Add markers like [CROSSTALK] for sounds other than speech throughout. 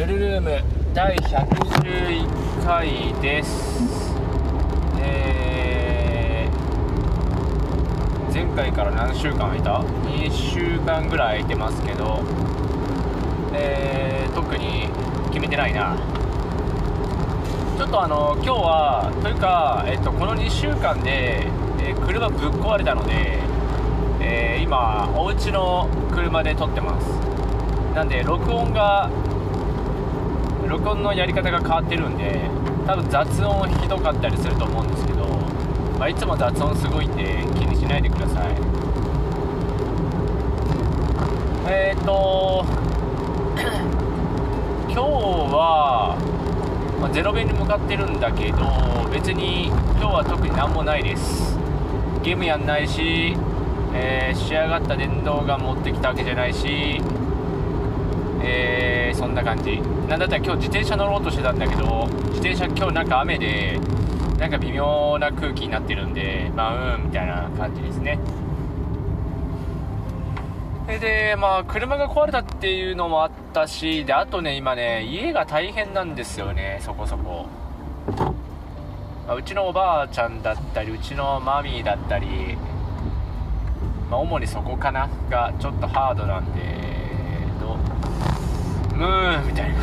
ルルルーム第111回です。えー、前回から何週間空いた ?2 週間ぐらい空いてますけどえー、特に決めてないな。ちょっとあの今日はというか、えっと、この2週間で、えー、車ぶっ壊れたので、えー、今お家の車で撮ってます。なんで録音が録音のやり方が変わってるんで多分雑音ひどかったりすると思うんですけど、まあ、いつも雑音すごいんで気にしないでください。えっ、ー、と今日は、まあ、ゼロ弁に向かってるんだけど別に今日は特に何もないです。ゲームやんないし、えー、仕上がった電動ガン持ってきたわけじゃないしえー、そんな感じ。なんだったら今日自転車乗ろうとしてたんだけど自転車今日なんか雨でなんか微妙な空気になってるんでまあうんみたいな感じですね。でまあ車が壊れたっていうのもあったしであとね今ね家が大変なんですよね。そこそこ、まあ、うちのおばあちゃんだったりうちのマミーだったりまあ、主にそこかながちょっとハードなんで。ムーみたいな。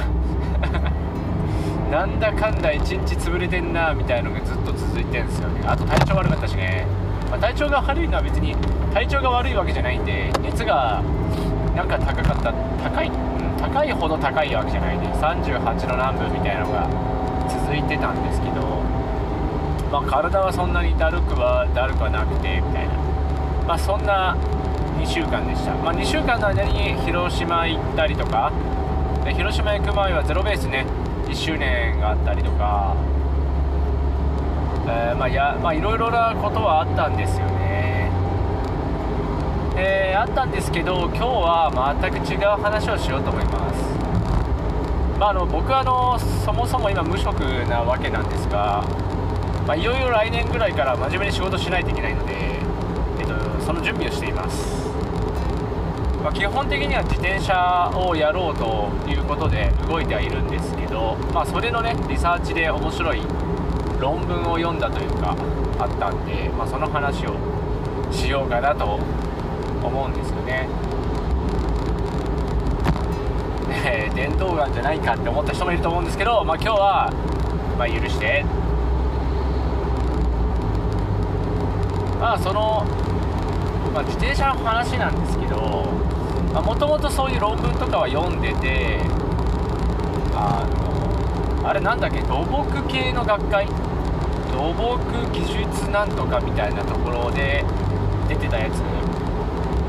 [LAUGHS] なんだかんだ1日潰れてんなみたいのがずっと続いてるんですよね。あと体調悪かったしね、まあ、体調が悪いのは別に体調が悪いわけじゃないんで熱がなんか高かった高い、うん、高いほど高いわけじゃないんで38の南部みたいなのが続いてたんですけどまあ体はそんなにだるくはだるくはなくてみたいな。まあそんな2週間でした、まあ、2週間の間に広島行ったりとかで広島行く前はゼロベースね1周年があったりとか、えー、まあやまあいろいろなことはあったんですよね。え、あったんですけど今日は全く違う話をしようと思います。まあ、あの僕はあのそもそも今無職なわけなんですが、まあ、いよいよ来年ぐらいから真面目に仕事しないといけないので、えっと、その準備をしています。まあ、基本的には自転車をやろうということで動いてはいるんですけど、まあ、それのねリサーチで面白い論文を読んだというかあったんで、まあ、その話をしようかなと思うんですよね。ね電動ガンじゃないかって思った人もいると思うんですけど、まあ、今日は、まあ、許してまあその、まあ、自転車の話なんですけどもともとそういう論文とかは読んでてあのあれなんだっけ土木系の学会？土木技術なんとかみたいなところで出てたやつ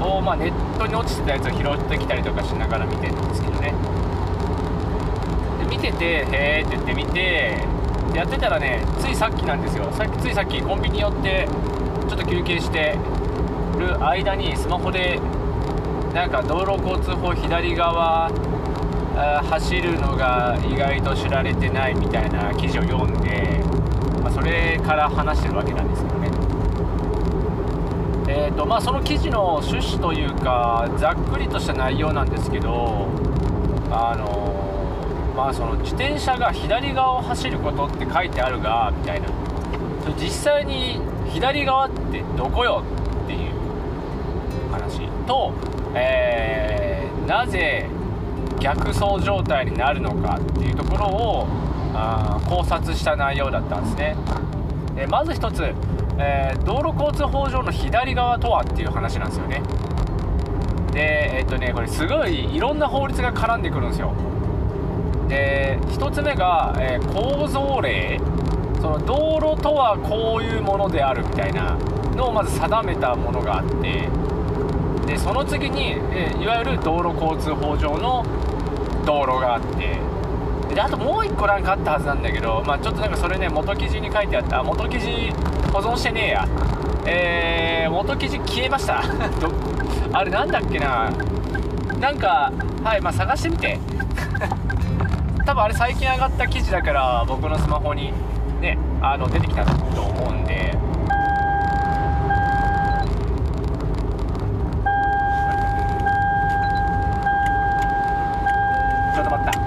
を、まあ、ネットに落ちてたやつを拾ってきたりとかしながら見てるんですけどね。で見ててへえって言って見てやってたらねついさっきなんですよ。さっきついさっきコンビニ寄ってちょっと休憩してる間にスマホでなんか道路交通法左側走るのが意外と知られてないみたいな記事を読んで、まあ、それから話してるわけなんですけどね。えーとまあ、その記事の趣旨というかざっくりとした内容なんですけどあのまあその自転車が左側を走ることって書いてあるがみたいな実際に左側ってどこよっていう話とえー、なぜ逆走状態になるのかっていうところをあ考察した内容だったんですね、えまず1つ、えー、道路交通法上の左側とはっていう話なんですよね。でえっとねこれすごいいろんな法律が絡んでくるんですよ。で1つ目が、えー、構造例。その道路とはこういうものであるみたいなのをまず定めたものがあってでその次に、えいわゆる道路交通法上の道路があってであともう1個なんかあったはずなんだけど、まあ、ちょっとなんかそれね元記事に書いてあった。元記事保存してねえや。えー、元記事消えました。[LAUGHS] あれなんだっけな。なんかはいまあ探してみて。[LAUGHS] 多分あれ最近上がった記事だから僕のスマホにねあの出てきたと思うんでちょっと待った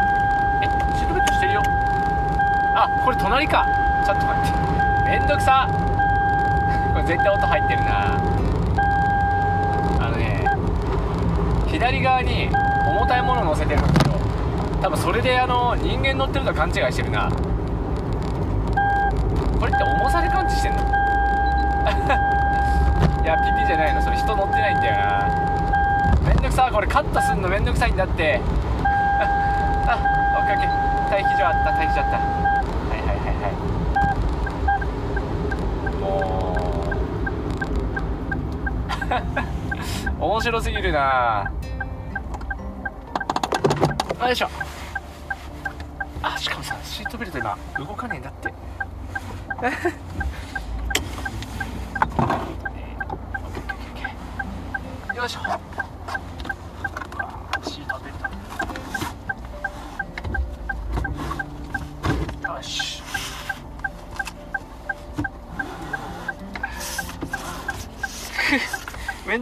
隣か。ちょっと待って。めんどくさ。[LAUGHS] これ絶対音入ってるな。あのね左側に重たいもの乗せてるんですよ多分それであの人間乗ってると勘違いしてるな。これって重さで感知してんの？[LAUGHS] いやピピじゃないの。それ人乗ってないんだよな。めんどくさ。これカットすんのめんどくさいんだって。[LAUGHS] あオッケーオッケー。待機所あった待機所あった。[LAUGHS] 面白すぎるな。よいしょ。あしかもさシートベルト今動かねえんだって。[LAUGHS] よいしょ。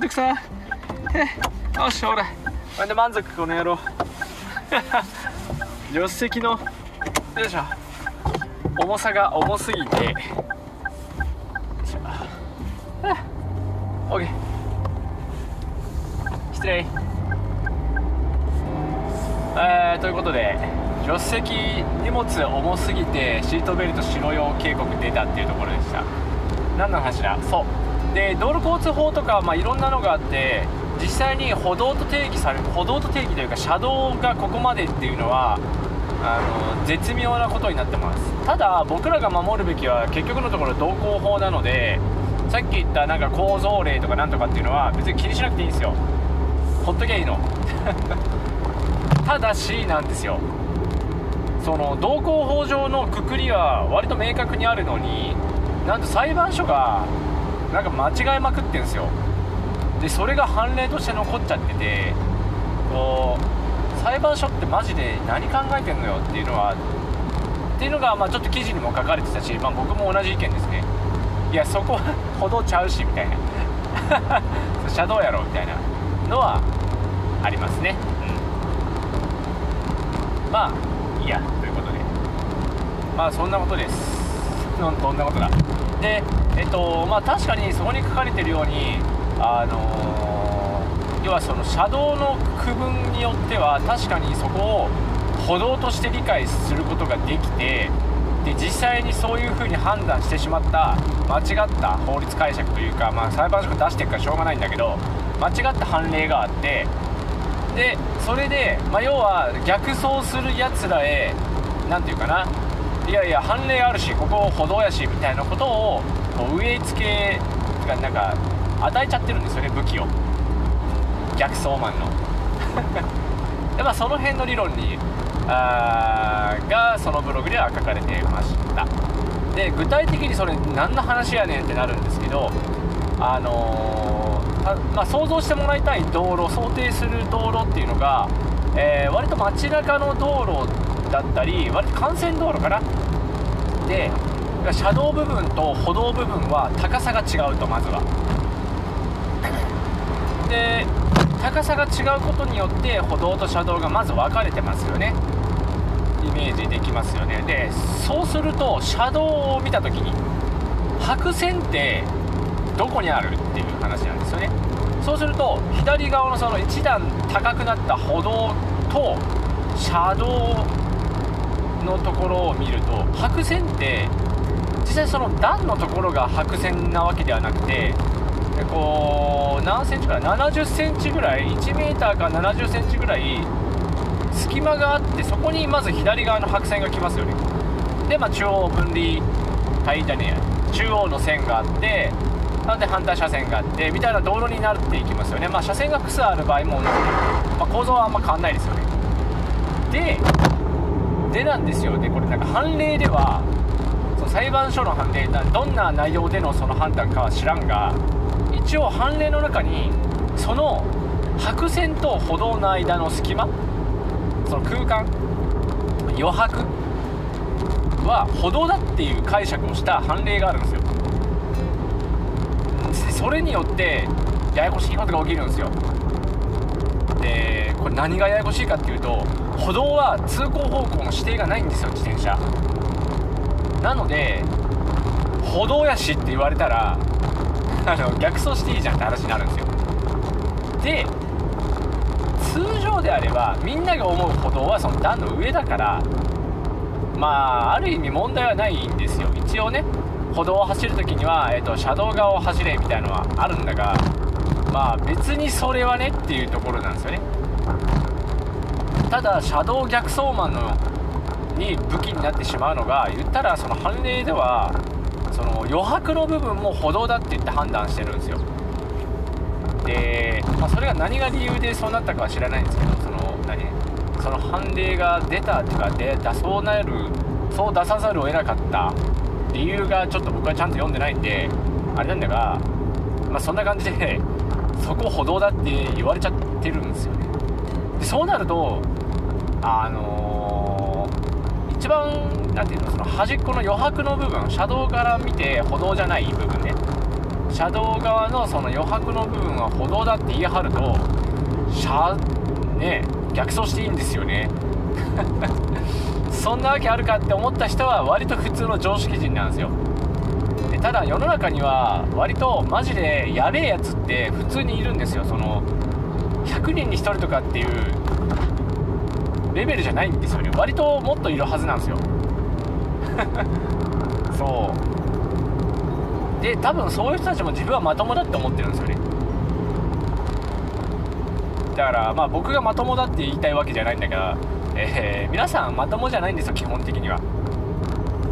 くさ。[LAUGHS] よしほらこれで満足この野郎。[LAUGHS] 助手席のよいしょ。重さが重すぎて。よいしょ。オッケー。失礼。えー、ということで助手席荷物重すぎてシートベルトしろよ警告出たっていうところでした。何の話だ？そう。で道路交通法とか、まあ、いろんなのがあって実際に歩道と定義される歩道と定義というか車道がここまでっていうのはあの絶妙なことになってます。ただ僕らが守るべきは結局のところ道交法なのでさっき言ったなんか構造例とかなんとかっていうのは別に気にしなくていいんですよ。ほっときゃいいの。[LAUGHS] ただしなんですよ。その道交法上のくくりは割と明確にあるのになんと裁判所がなんか間違えまくってんですよ。でそれが判例として残っちゃっててこう裁判所ってマジで何考えてんのよっていうのはっていうのがまあちょっと記事にも書かれてたし、まあ、僕も同じ意見ですね。いやそこは [LAUGHS] 歩道ちゃうしみたいな。[LAUGHS] 車道やろみたいな。のはありますね。うん。まあいいや。ということで。まあそんなことです。[LAUGHS] どんなことだ。でえっとまあ確かにそこに書かれてるようにあのー、要はその車道の区分によっては確かにそこを歩道として理解することができてで実際にそういうふうに判断してしまった間違った法律解釈というか、まあ、裁判所が出してるからしょうがないんだけど間違った判例があってでそれで、まあ、要は逆走するやつらへ何て言うかないやいや判例あるしここ歩道やしみたいなことを植え付けがなんか与えちゃってるんですよね武器を。逆走マンの。[LAUGHS] でまあその辺の理論にあがそのブログでは書かれてました。で具体的にそれ何の話やねんってなるんですけどあのー、まあ、想像してもらいたい道路想定する道路っていうのが、えー、割と街中の道路だったり割と幹線道路かな。で車道部分と歩道部分は高さが違うとまずは。で高さが違うことによって歩道と車道がまず分かれてますよね。イメージできますよね。でそうすると車道を見た時に白線ってどこにあるっていう話なんですよね。そうすると左側のその1段高くなった歩道と車道のところを見ると白線って実際その段のところが白線なわけではなくてこう何センチぐら70センチぐらい 1m か70センチぐらい隙間があってそこにまず左側の白線が来ますよね。で、まあ、中央分離帯じゃね中央の線があってなんで反対車線があってみたいな道路になっていきますよね。まあ車線が複数ある場合も同じで、まあ、構造はあんま変わんないですよね。ででなんですよでこれなんか判例では裁判所の判例どんな内容でのその判断かは知らんが一応判例の中にその白線と歩道の間の隙間その空間余白は歩道だっていう解釈をした判例があるんですよ。それによってややこしいことが起きるんですよ。でこれ何がややこしいかっていうと歩道は通行方向の指定がないんですよ自転車。なので歩道やしって言われたらあの逆走していいじゃんって話になるんですよ。で通常であればみんなが思う歩道はその段の上だからまあある意味問題はないんですよ。一応ね歩道を走るときには、えーと、車道側を走れみたいなのはあるんだがまあ別にそれはねっていうところなんですよね。ただ車道逆走マンのに武器になってしまうのが言ったらその判例ではその余白の部分も歩道だって言って判断してるんですよ。で、まあ、それが何が理由でそうなったかは知らないんですけどその何？その判例が出たっていうかでだそうなるそう出さざるを得なかった理由がちょっと僕はちゃんと読んでないんであれなんだが、まあ、そんな感じでそこ歩道だって言われちゃってるんですよね。でそうなるとあのー、一番何ていうのその端っこの余白の部分車道から見て歩道じゃない部分ね。車道側のその余白の部分は歩道だって言い張ると車ね逆走していいんですよね。[LAUGHS] そんなわけあるかって思った人は割と普通の常識人なんですよ。でただ世の中には割とマジでやべえやつって普通にいるんですよ。その100人に1人とかっていうレベルじゃないんですよね。割ともっといるはずなんですよ。[LAUGHS] そう。で多分そういう人たちも自分はまともだって思ってるんですよね。だからまあ僕がまともだって言いたいわけじゃないんだけど、えー、皆さんまともじゃないんですよ基本的には。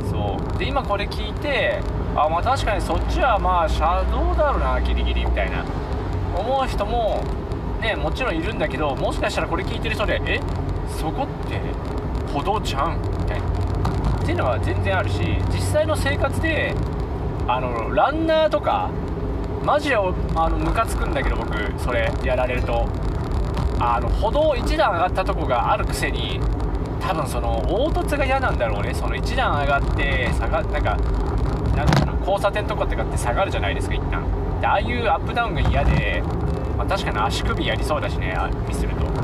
そう。で今これ聞いてあまあ確かにそっちはまあ車道だろうなギリギリみたいな。思う人もねもちろんいるんだけどもしかしたらこれ聞いてる人でえ？そこって歩道ちゃんみたいな。っていうのは全然あるし実際の生活であのランナーとかマジであのムカつくんだけど僕それやられるとあの歩道1段上がったとこがあるくせに多分その凹凸が嫌なんだろうねその1段上がって下がなんかなんていうの交差点とかってかって下がるじゃないですか一旦。でああいうアップダウンが嫌で、まあ、確かに足首やりそうだしねミスると。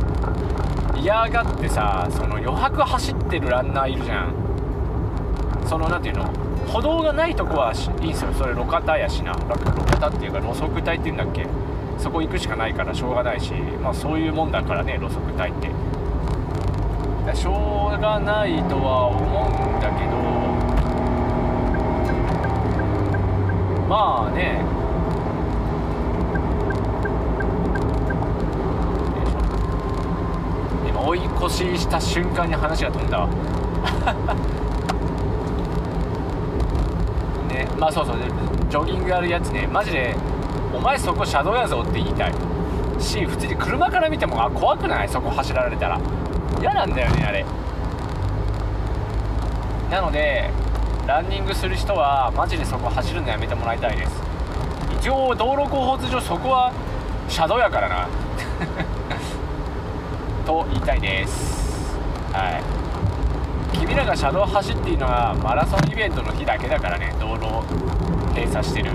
嫌がってさその余白走ってるランナーいるじゃん。その何ていうの？歩道がないとこはいいんすよ。それ路肩やしな。路肩っていうか路側帯っていうんだっけ？そこ行くしかないからしょうがないしまあそういうもんだからね路側帯って。だしょうがないとは思うんだけど。まあね。追い越しした瞬間に話が飛んだ。わ [LAUGHS] ねまあそうそうジョギングやるやつね。マジでお前そこ車道やぞって言いたい。し普通に車から見てもあ怖くない？そこ走られたら。嫌なんだよねあれ。なのでランニングする人はマジでそこ走るのやめてもらいたいです。一応道路交通上そこは車道やからな。と言いたいです。はい。君らが車道走っているのはマラソンイベントの日だけだからね。道路を閉鎖してる。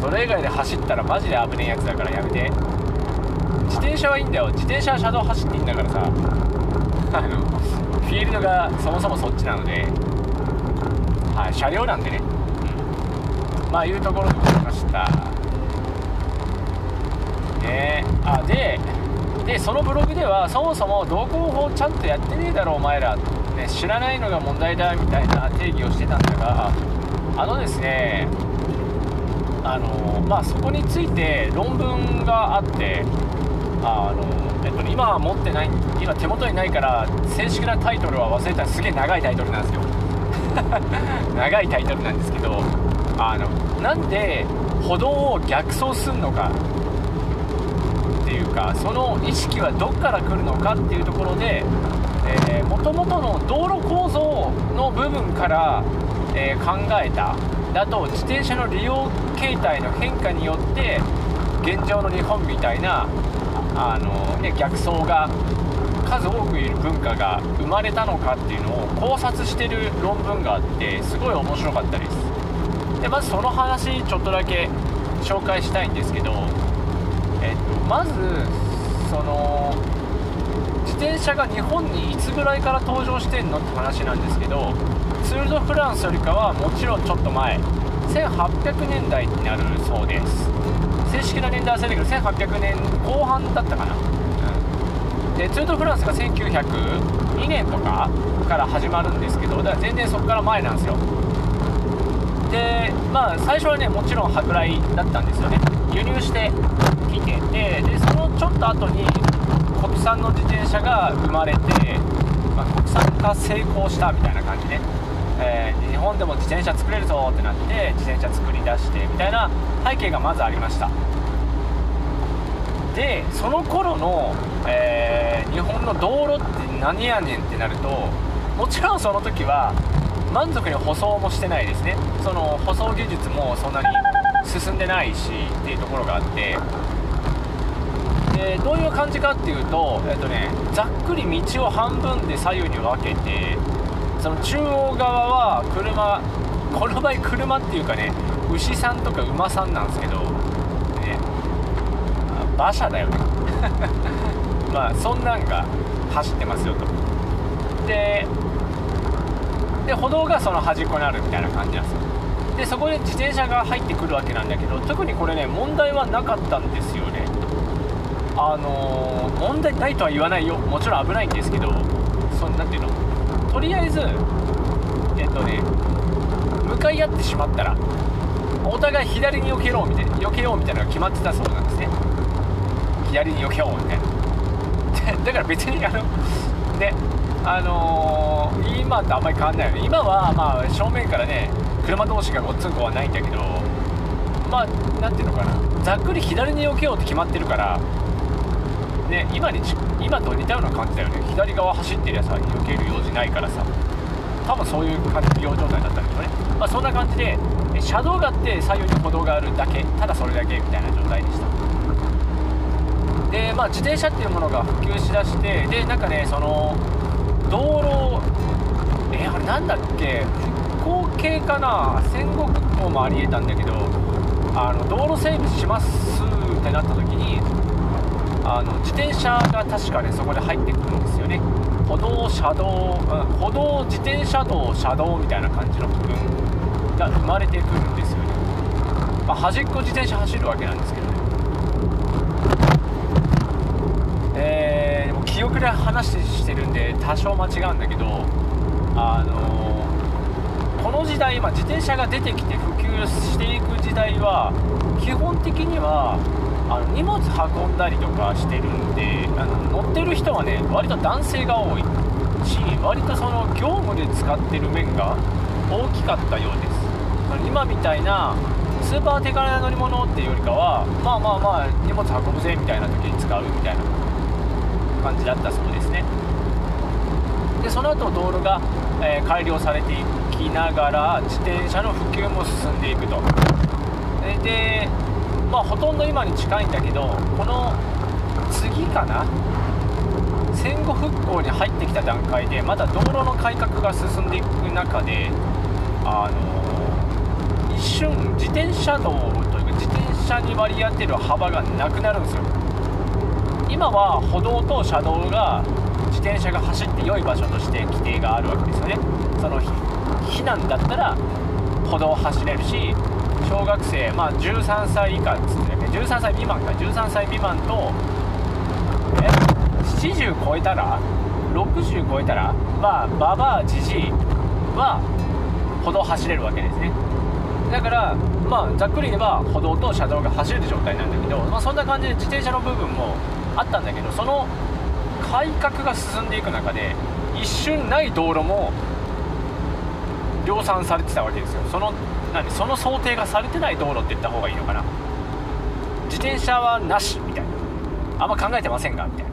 それ以外で走ったらマジで危ねえやつだからやめて。自転車はいいんだよ。自転車は車道走っていいんだからさ。あのフィールドがそもそもそっちなので。はい。車両なんでね、うん、まあいうところでございました。ね。あででそのブログではそもそも道交法ちゃんとやってねえだろお前ら、ね、知らないのが問題だみたいな定義をしてたんだがあのですねあのまあそこについて論文があってあの、えっと、今は持ってない今手元にないから正式なタイトルは忘れた。すげえ長いタイトルなんですよ。[LAUGHS] 長いタイトルなんですけどあのなんで歩道を逆走すんのか。っていうかその意識はどっから来るのかっていうところでもともとの道路構造の部分から、えー、考えた。だと自転車の利用形態の変化によって現状の日本みたいなあの、ね、逆走が数多くいる文化が生まれたのかっていうのを考察してる論文があってすごい面白かったです。でまずその話ちょっとだけ紹介したいんですけど、まずその自転車が日本にいつぐらいから登場してんのって話なんですけどツール・ド・フランスよりかはもちろんちょっと前。1800年代になるそうです。正式な年代は忘れたけど1800年後半だったかな、うん、でツール・ド・フランスが1902年とかから始まるんですけどだから全然そこから前なんですよ。でまあ最初はねもちろん舶来だったんですよね。輸入してきててでそのちょっと後に国産の自転車が生まれて、まあ、国産化成功したみたいな感じね、えー、日本でも自転車作れるぞってなって自転車作り出してみたいな背景がまずありました。でその頃の、えー、日本の道路って何やねんってなるともちろんその時は満足に舗装もしてないですね。その舗装技術もそんなに進んでないしっていうところがあって。でどういう感じかっていうと,、えっとね、ざっくり道を半分で左右に分けてその中央側は車この場合車っていうかね牛さんとか馬さんなんですけど、ね、馬車だよね。[LAUGHS] まあそんなんが走ってますよと。でで歩道がその端っこにあるみたいな感じなんです。よでそこで自転車が入ってくるわけなんだけど特にこれね問題はなかったんですよね。あのー、問題ないとは言わないよ。もちろん危ないんですけどそんなんていうの？とりあえずえっとね向かい合ってしまったらお互い左に避けろみたいな避けようみたいなのが決まってたそうなんですね。左に避けようみたいな。[LAUGHS] だから別にあのねあのー、今とあんまり変わんないよね。今はまあ正面からね車同士がごっつんこはないんだけどまあ何ていうのかな。ざっくり左に避けようって決まってるからね今に今と似たような感じだよね。左側走ってりゃさ避ける用事ないからさ。多分そういう感じの状態だったんでしょうね。まあそんな感じで車道があって左右に歩道があるだけ。ただそれだけみたいな状態でした。でまあ自転車っていうものが普及しだしてでなんかねその道路え、あれなんだっけ？復興系かな？戦後復興もありえたんだけどあの道路整備しますってなった時にあの自転車が確かねそこで入ってくるんですよね。歩道車道、うん、歩道自転車道車道みたいな感じの部分が生まれてくるんですよね、まあ、端っこ自転車走るわけなんですけどねえー、でも記憶で話してるんで多少間違うんだけどあのー、この時代、ま、自転車が出てきて普及していく時代は基本的にはあの荷物運んだりとかしてるんであの乗ってる人はね割と男性が多い。し割とその業務で使ってる面が大きかったようです。今みたいなスーパー手軽な乗り物っていうよりかはまあまあまあ荷物運ぶぜみたいな時に使うみたいな。感じだったそうですね。でその後道路が、え、改良されていきながら自転車の普及も進んでいくと。でまあほとんど今に近いんだけどこの次かな？戦後復興に入ってきた段階でまだ道路の改革が進んでいく中であの一瞬自転車道というか自転車に割り当てる幅がなくなるんですよ。今は歩道と車道が自転車が走って良い場所として規定があるわけですよね。その避難だったら歩道を走れるし小学生、まあ、13歳以下っつってね13歳未満か。13歳未満とえ70超えたら60超えたらまあババアじじいは歩道走れるわけですね。だからまあざっくり言えば歩道と車道が走れる状態なんだけど、まあ、そんな感じで自転車の部分もあったんだけどその改革が進んでいく中で一瞬ない道路も量産されてたわけですよ。その何その想定がされてない道路って言った方がいいのかな。自転車はなしみたいな。あんま考えてませんがみたいな。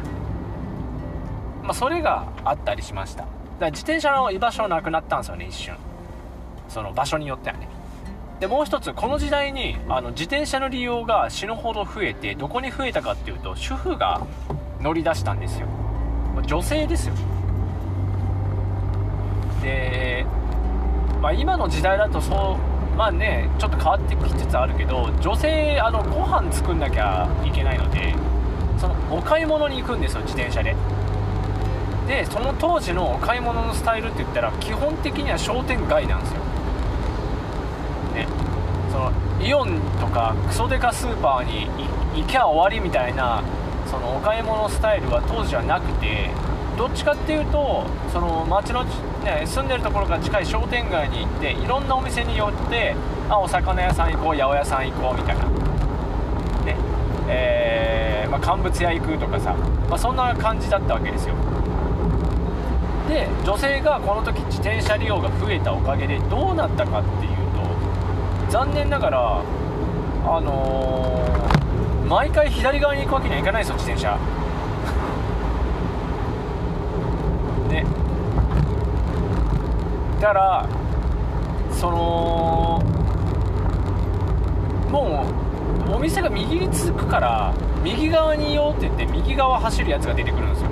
まあそれがあったりしました。だから自転車の居場所なくなったんですよね一瞬。その場所によってはね。でもう一つこの時代にあの自転車の利用が死ぬほど増えてどこに増えたかっていうと主婦が乗り出したんですよ。女性ですよ。で、まあ、今の時代だとそうまあねちょっと変わってきつつあるけど女性あのご飯作んなきゃいけないのでそのお買い物に行くんですよ自転車で。でその当時のお買い物のスタイルって言ったら基本的には商店街なんですよ。イオンとかクソデカスーパーに行きゃ終わりみたいなそのお買い物スタイルは当時はなくてどっちかっていうとその町の、ね、住んでるところから近い商店街に行っていろんなお店に寄ってあお魚屋さん行こう八百屋さん行こうみたいな。ねえー、まあ、乾物屋行くとかさ、まあ、そんな感じだったわけですよ。で女性がこの時自転車利用が増えたおかげでどうなったかっていう残念ながらあのー、毎回左側に行くわけにはいかないですよ自転車。[LAUGHS] ね。だからそのもうお店が右に続くから右側にいようって言って右側走るやつが出てくるんですよ。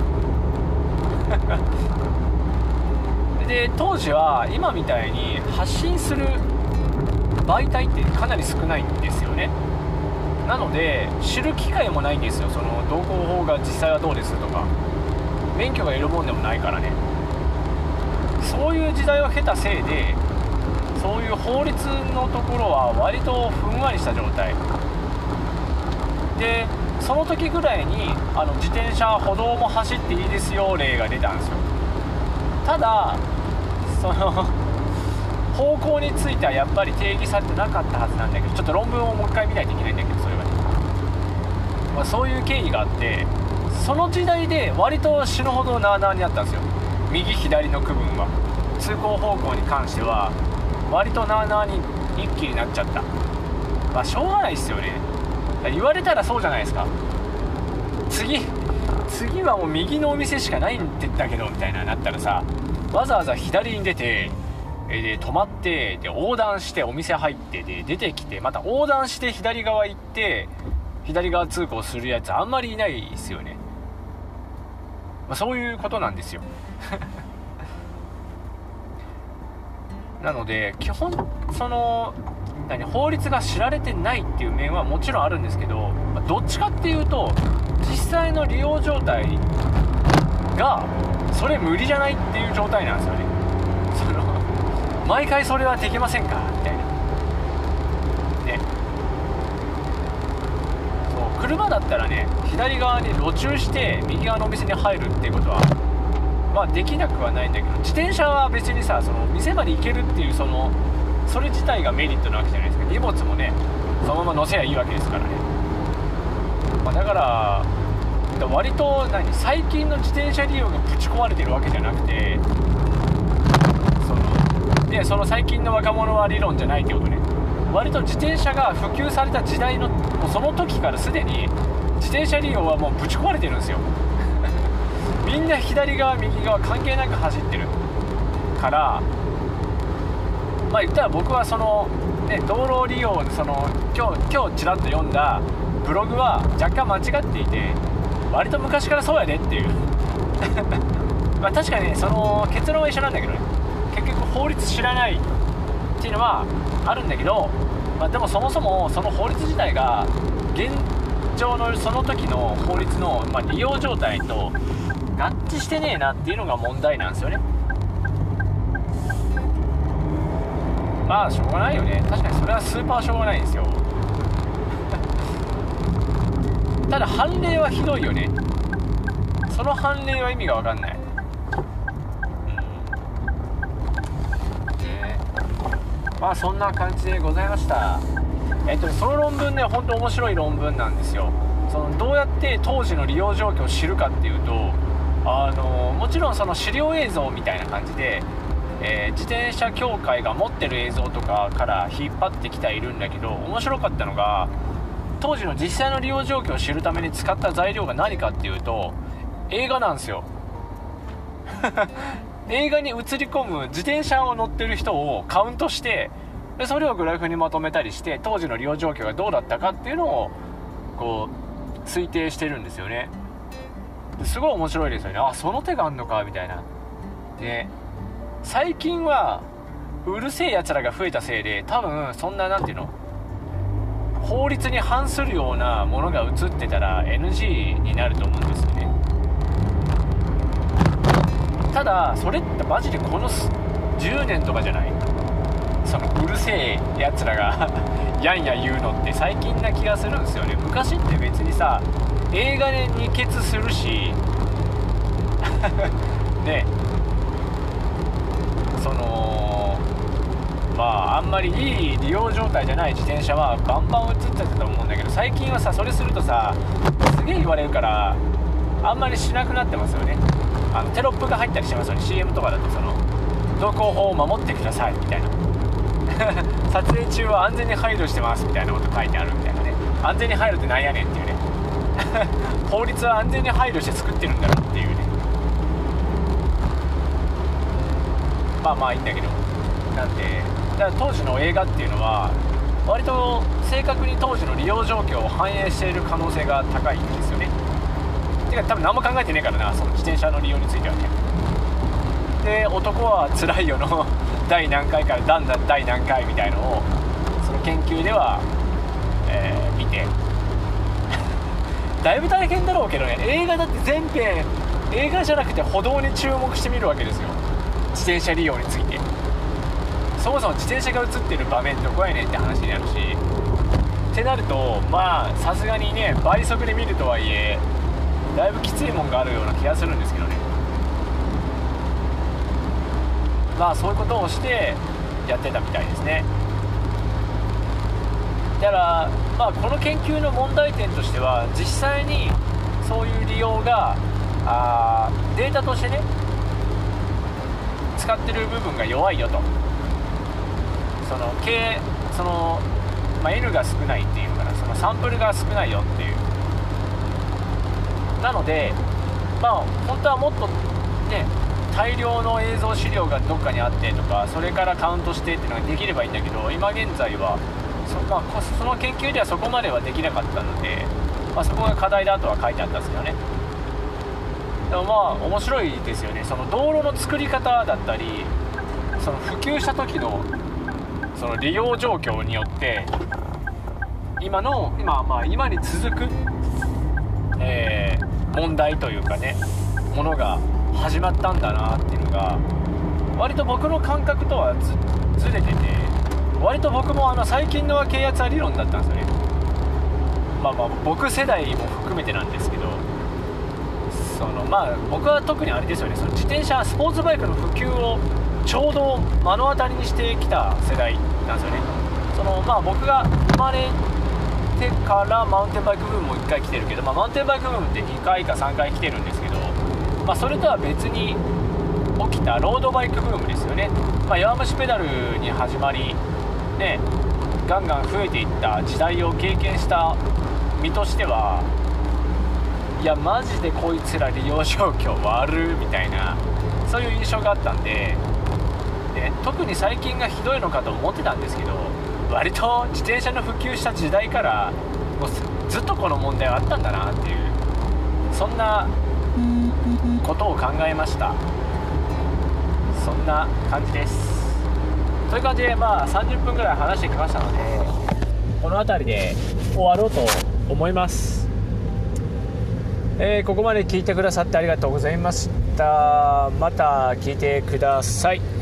[LAUGHS] で当時は今みたいに発信する媒体ってかなり少ないんですよね。なので知る機会もないんですよ。その道交法が実際はどうですとか。免許がいるもんでもないからね。そういう時代を経たせいでそういう法律のところは割とふんわりした状態。でその時ぐらいにあの自転車歩道も走っていいですよ例が出たんですよ。ただその方向についてはやっぱり定義されてなかったはずなんだけどちょっと論文をもう一回見ないといけないんだけどそれは。ね、まあ、そういう経緯があってその時代で割と死ぬほどなあなあにあったんですよ。右左の区分は。通行方向に関しては割となあなあに一気になっちゃった。まあしょうがないっすよね。言われたらそうじゃないですか。次次はもう右のお店しかないって言ったけどみたいななったらさわざわざ左に出てで止まってで横断してお店入ってで出てきてまた横断して左側行って左側通行するやつあんまりいないですよね。まあ、そういうことなんですよ。[LAUGHS] なので基本その何法律が知られてないっていう面はもちろんあるんですけど、ま、どっちかっていうと実際の利用状態がそれ無理じゃないっていう状態なんですよね。毎回それはできませんかみたいなねそう車だったらね左側に路駐して右側のお店に入るっていうことはまあできなくはないんだけど自転車は別にさその店まで行けるっていうそのそれ自体がメリットなわけじゃないですか。荷物もねそのまま乗せりゃいいわけですからね、まあ、だから割と何最近の自転車利用がぶち壊れてるわけじゃなくてでその最近の若者は理論じゃないってことね。割と自転車が普及された時代のもうその時からすでに自転車利用はもうぶち壊れてるんですよ。[LAUGHS] みんな左側右側関係なく走ってる。からまあ言ったら僕はその、ね、道路利用その今日今日ちらっと読んだブログは若干間違っていて割と昔からそうやでっていう。[LAUGHS] まあ確かにねその結論は一緒なんだけどね。結局法律知らないっていうのはあるんだけど、まあ、でもそもそもその法律自体が現状のその時の法律の、まあ、利用状態と合致してねえなっていうのが問題なんですよね。まあしょうがないよね。確かにそれはスーパーしょうがないんですよ。[LAUGHS] ただ判例はひどいよね。その判例は意味が分かんない。まあそんな感じでございました。えっとその論文ね本当面白い論文なんですよ。そのどうやって当時の利用状況を知るかっていうとあのもちろんその資料映像みたいな感じで、えー、自転車協会が持ってる映像とかから引っ張ってきているんだけど面白かったのが当時の実際の利用状況を知るために使った材料が何かっていうと映画なんですよ。映画に映り込む自転車を乗ってる人をカウントしてでそれをグラフにまとめたりして当時の利用状況がどうだったかっていうのをこう推定してるんですよね。すごい面白いですよね。あその手があんのかみたいな。で最近はうるせえやつらが増えたせいで多分そんな何ていうの法律に反するようなものが映ってたら NG になると思うんですよね。ただそれってマジでこの10年とかじゃない？そのうるせえやつらが [LAUGHS] やんや言うのって最近な気がするんですよね。昔って別にさ映画で二血するし [LAUGHS] ね。そのまああんまりいい利用状態じゃない自転車はバンバン映っちゃってたと思うんだけど最近はさそれするとさすげえ言われるからあんまりしなくなってますよね。あのテロップが入ったりしますよね。CM とかだとその道交法を守ってくださいみたいな。[LAUGHS] 撮影中は安全に配慮してますみたいなこと書いてあるみたいなね安全に配慮ってなんやねんっていうね。[LAUGHS] 法律は安全に配慮して作ってるんだろうっていうね。まあまあいいんだけど。なんでだから当時の映画っていうのは割と正確に当時の利用状況を反映している可能性が高いんですよね。てか多分何も考えてねえからな。その自転車の利用についてはね。で男は辛いよの。[LAUGHS] 第何回からだんだん第何回みたいのをその研究では、えー、見て。[LAUGHS] だいぶ大変だろうけどね。映画だって全編映画じゃなくて歩道に注目してみるわけですよ。自転車利用について。そもそも自転車が映ってる場面どこやねんって話になるし。ってなるとまあさすがにね倍速で見るとはいえだいぶきついもんがあるような気がするんですけどね。まあそういうことをしてやってたみたいですね。だからまあこの研究の問題点としては実際にそういう利用があデータとしてね使ってる部分が弱いよと。その K その、まあ、N が少ないっていうのかなそのサンプルが少ないよっていう。なのでまあ本当はもっとね大量の映像資料がどっかにあってとかそれからカウントしてっていうのができればいいんだけど今現在はそ,、まあ、その研究ではそこまではできなかったので、まあ、そこが課題だとは書いてあったんですけどね。でもまあ面白いですよね。その道路の作り方だったりその普及した時のその利用状況によって今の今,、まあ、今に続く、えー、問題というかねものが始まったんだなっていうのが割と僕の感覚とはずれてて割と僕もあの最近のは軽圧は理論だったんですよね。まあまあ僕世代も含めてなんですけどそのまあ僕は特にあれですよね。その自転車スポーツバイクの普及をちょうど目の当たりにしてきた世代なんですよね。そのまあ僕が生まれてからマウンテンバイクブームも1回来てるけど、まあ、マウンテンバイクブームって2回か3回来てるんですけどまあ、それとは別に起きたロードバイクブームですよね、まあ、弱虫ペダルに始まり、ね、ガンガン増えていった時代を経験した身としてはいやマジでこいつら利用状況悪みたいなそういう印象があったんでで特に最近がひどいのかと思ってたんですけど割と自転車の普及した時代からもうずっとこの問題はあったんだなっていうそんなことを考えました。そんな感じです。という感じでまあ30分ぐらい話してきましたのでこの辺りで終わろうと思います。えー、ここまで聞いてくださってありがとうございました。また聞いてください。